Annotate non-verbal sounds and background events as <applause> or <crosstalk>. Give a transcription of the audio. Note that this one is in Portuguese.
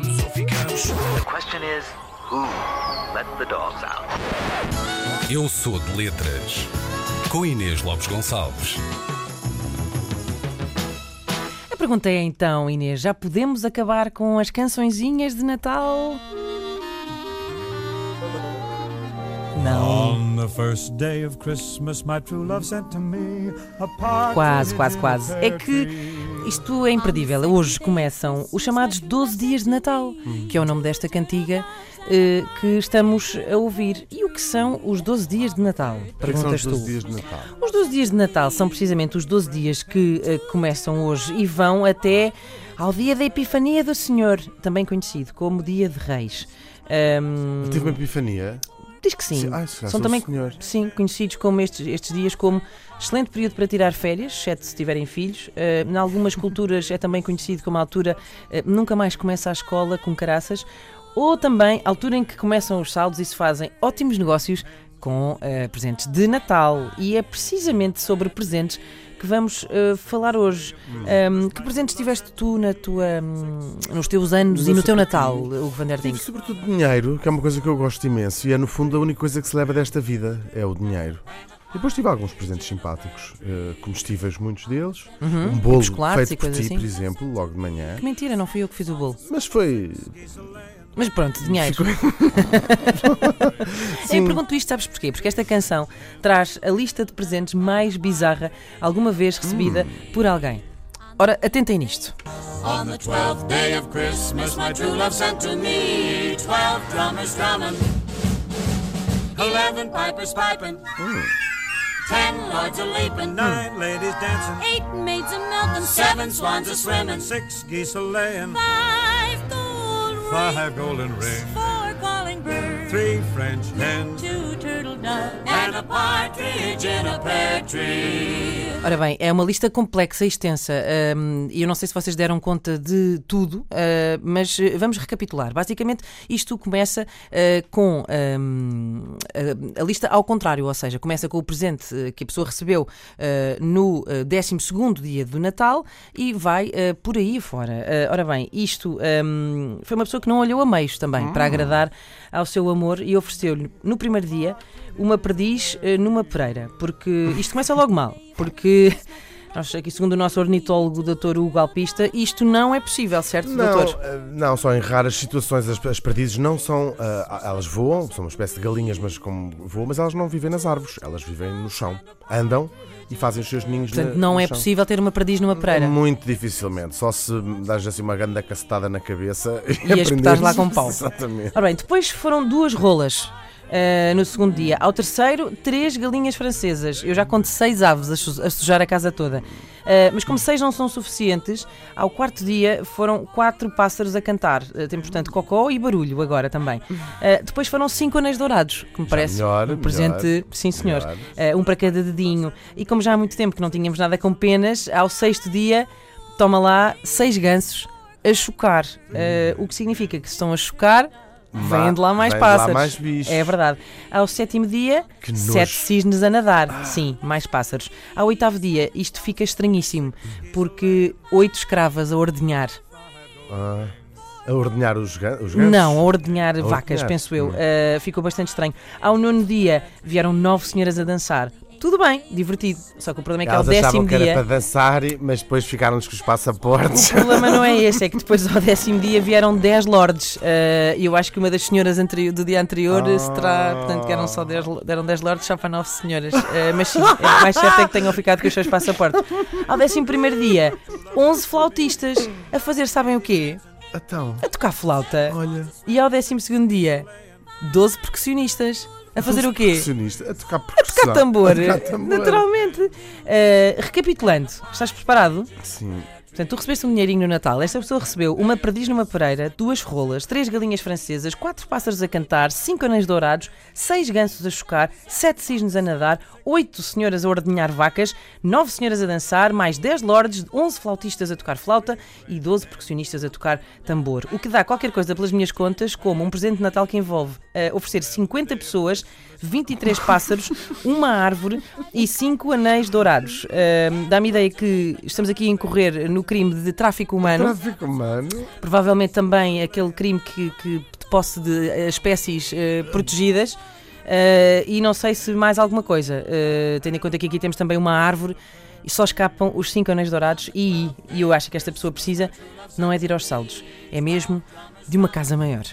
vamos ou ficamos. The question is, who let the dogs out? Eu sou de letras. Com Inês Lopes Gonçalves. A pergunta é então, Inês, já podemos acabar com as cançõezinhas de Natal? Não. On the first day of Christmas, my true love sent to me a part Quase, quase, quase. É que isto é imperdível. Hoje começam os chamados 12 dias de Natal, que é o nome desta cantiga eh, que estamos a ouvir. E o que são os 12 dias de Natal? Que é que são Perguntas os 12 tu. dias de Natal? Os 12 dias de Natal são precisamente os 12 dias que eh, começam hoje e vão até ao dia da Epifania do Senhor, também conhecido como Dia de Reis. Ahm, Tive uma epifania. Diz que sim. Calhar são também senhor. sim, conhecidos como estes, estes dias como excelente período para tirar férias, exceto se tiverem filhos. Uh, em algumas <laughs> culturas é também conhecido como a altura uh, nunca mais começa a escola com caraças, ou também a altura em que começam os saldos e se fazem ótimos negócios com uh, presentes de Natal. E é precisamente sobre presentes que vamos uh, falar hoje. Um, que presentes tiveste tu na tua, hum, nos teus anos No e no teu Natal, pequenino. Hugo van der Tive Dink? sobretudo dinheiro, que é uma coisa que eu gosto imenso, e é no fundo a única coisa que se leva desta vida, é o dinheiro. Depois tive alguns presentes simpáticos, eh, comestíveis, muitos deles. Uhum. Um bolo feito por ti, assim. por exemplo, logo de manhã. Que mentira, não fui eu que fiz o bolo. Mas foi. Mas pronto, dinheiro. Eu pergunto isto, sabes porquê? Porque esta canção traz a lista de presentes mais bizarra alguma vez recebida por alguém. Ora, atentem nisto. On the twelfth day of Christmas, my true love sent to me twelve drummers drumming, eleven pipers piping, ten lords a leaping, Nine ladies dancing, eight maids a milking, seven swans a swimming, six geese a laying, five five golden rings, four calling birds, three French hens, two turtle doves, and a partridge in a pear tree. Ora bem, é uma lista complexa e extensa e eu não sei se vocês deram conta de tudo, ah, mas vamos recapitular. Basicamente, isto começa ah, com a, lista ao contrário, ou seja, começa com o presente eh, que a pessoa recebeu ah, no ah, 12º dia do Natal e vai ah, por aí fora. Ah, ora bem, isto foi uma pessoa que não olhou a meios também, para agradar ao seu amor e ofereceu-lhe no primeiro dia uma perdiz numa pereira, porque isto começa logo mal, porque <laughs> nós aqui, segundo o nosso ornitólogo, o Dr. Hugo Alpista, isto não é possível, certo, Não, doutor? eh, não, só em raras situações as, as perdizes não são. ah, elas voam, são uma espécie de galinhas, mas como voam, mas elas não vivem nas árvores, elas vivem no chão. Andam e fazem os seus ninhos Portanto, na- não é chão. possível ter uma perdiz numa pereira. Muito dificilmente, só se dás assim uma grande cacetada na cabeça <laughs> e, E as lá com pau. <laughs> Exatamente. Ora bem, depois foram duas rolas. Eh, no segundo dia. Ao terceiro, três galinhas francesas. Eu já conto seis aves a, su- a sujar a casa toda. Eh, mas como seis não são suficientes, ao quarto dia foram quatro pássaros a cantar. Eh, tem, portanto, cocó e barulho agora também. Depois foram cinco anéis dourados, que me parece melhor, um presente, melhor, sim senhor, um para cada dedinho. E como já há muito tempo que não tínhamos nada com penas, ao sexto dia, toma lá seis gansos a chocar. O que significa que se estão a chocar, vêm de lá mais Vêm de lá pássaros. mais bichos. É verdade. Ao sétimo dia, Que nojo. Ah. sete cisnes a nadar. Sim, mais pássaros. Ao oitavo dia, isto fica estranhíssimo, porque oito escravas a ordenhar. Ah, a ordenhar os, gan os gansos? Não, a ordenhar A vacas, ordenhar. penso eu. Uh, ficou bastante estranho. Ao nono dia, vieram nove senhoras a dançar. Tudo bem, divertido. Só que o problema é que Elas ao décimo que era dia. para dançar, mas depois ficaram-nos com os passaportes. O problema não é esse, é que depois ao décimo dia vieram 10 lords. E eu acho que uma das senhoras anteri- do dia anterior Ah. se terá. Portanto, que eram só 10, deram 10 lords, só para 9 senhoras. Eh, mas sim, é mais certo é que tenham ficado com os seus passaportes. Ao décimo primeiro dia, 11 flautistas a fazer, sabem o quê? Então, A tocar flauta. olha. E ao décimo segundo dia, 12 percussionistas a fazer o quê? Percussionista, a tocar percussão. Tocar tambor, A tocar tambor. naturalmente. Eh, recapitulando, estás preparado? Sim. Portanto, tu recebeste um dinheirinho no Natal. Esta pessoa recebeu uma perdiz numa pereira, duas rolas, três galinhas francesas, quatro pássaros a cantar, cinco anéis dourados, seis gansos a chocar, sete cisnes a nadar, oito senhoras a ordenhar vacas, nove senhoras a dançar, mais 10 lords, 11 flautistas a tocar flauta e 12 percussionistas a tocar tambor. O que dá qualquer coisa pelas minhas contas, como um presente de Natal que envolve eh, oferecer 50 pessoas, 23 pássaros, <laughs> uma árvore e 5 anéis dourados. Eh, Dá-me ideia que estamos aqui a incorrer no crime de tráfico humano. Tráfico humano. Provavelmente também aquele crime que, que de posse de eh, espécies eh, protegidas. Eh, e não sei se mais alguma coisa, Eh, tendo em conta que aqui temos também uma árvore e só escapam os cinco anéis dourados. E, e eu acho que esta pessoa precisa não é de ir aos saldos, é mesmo de uma casa maior.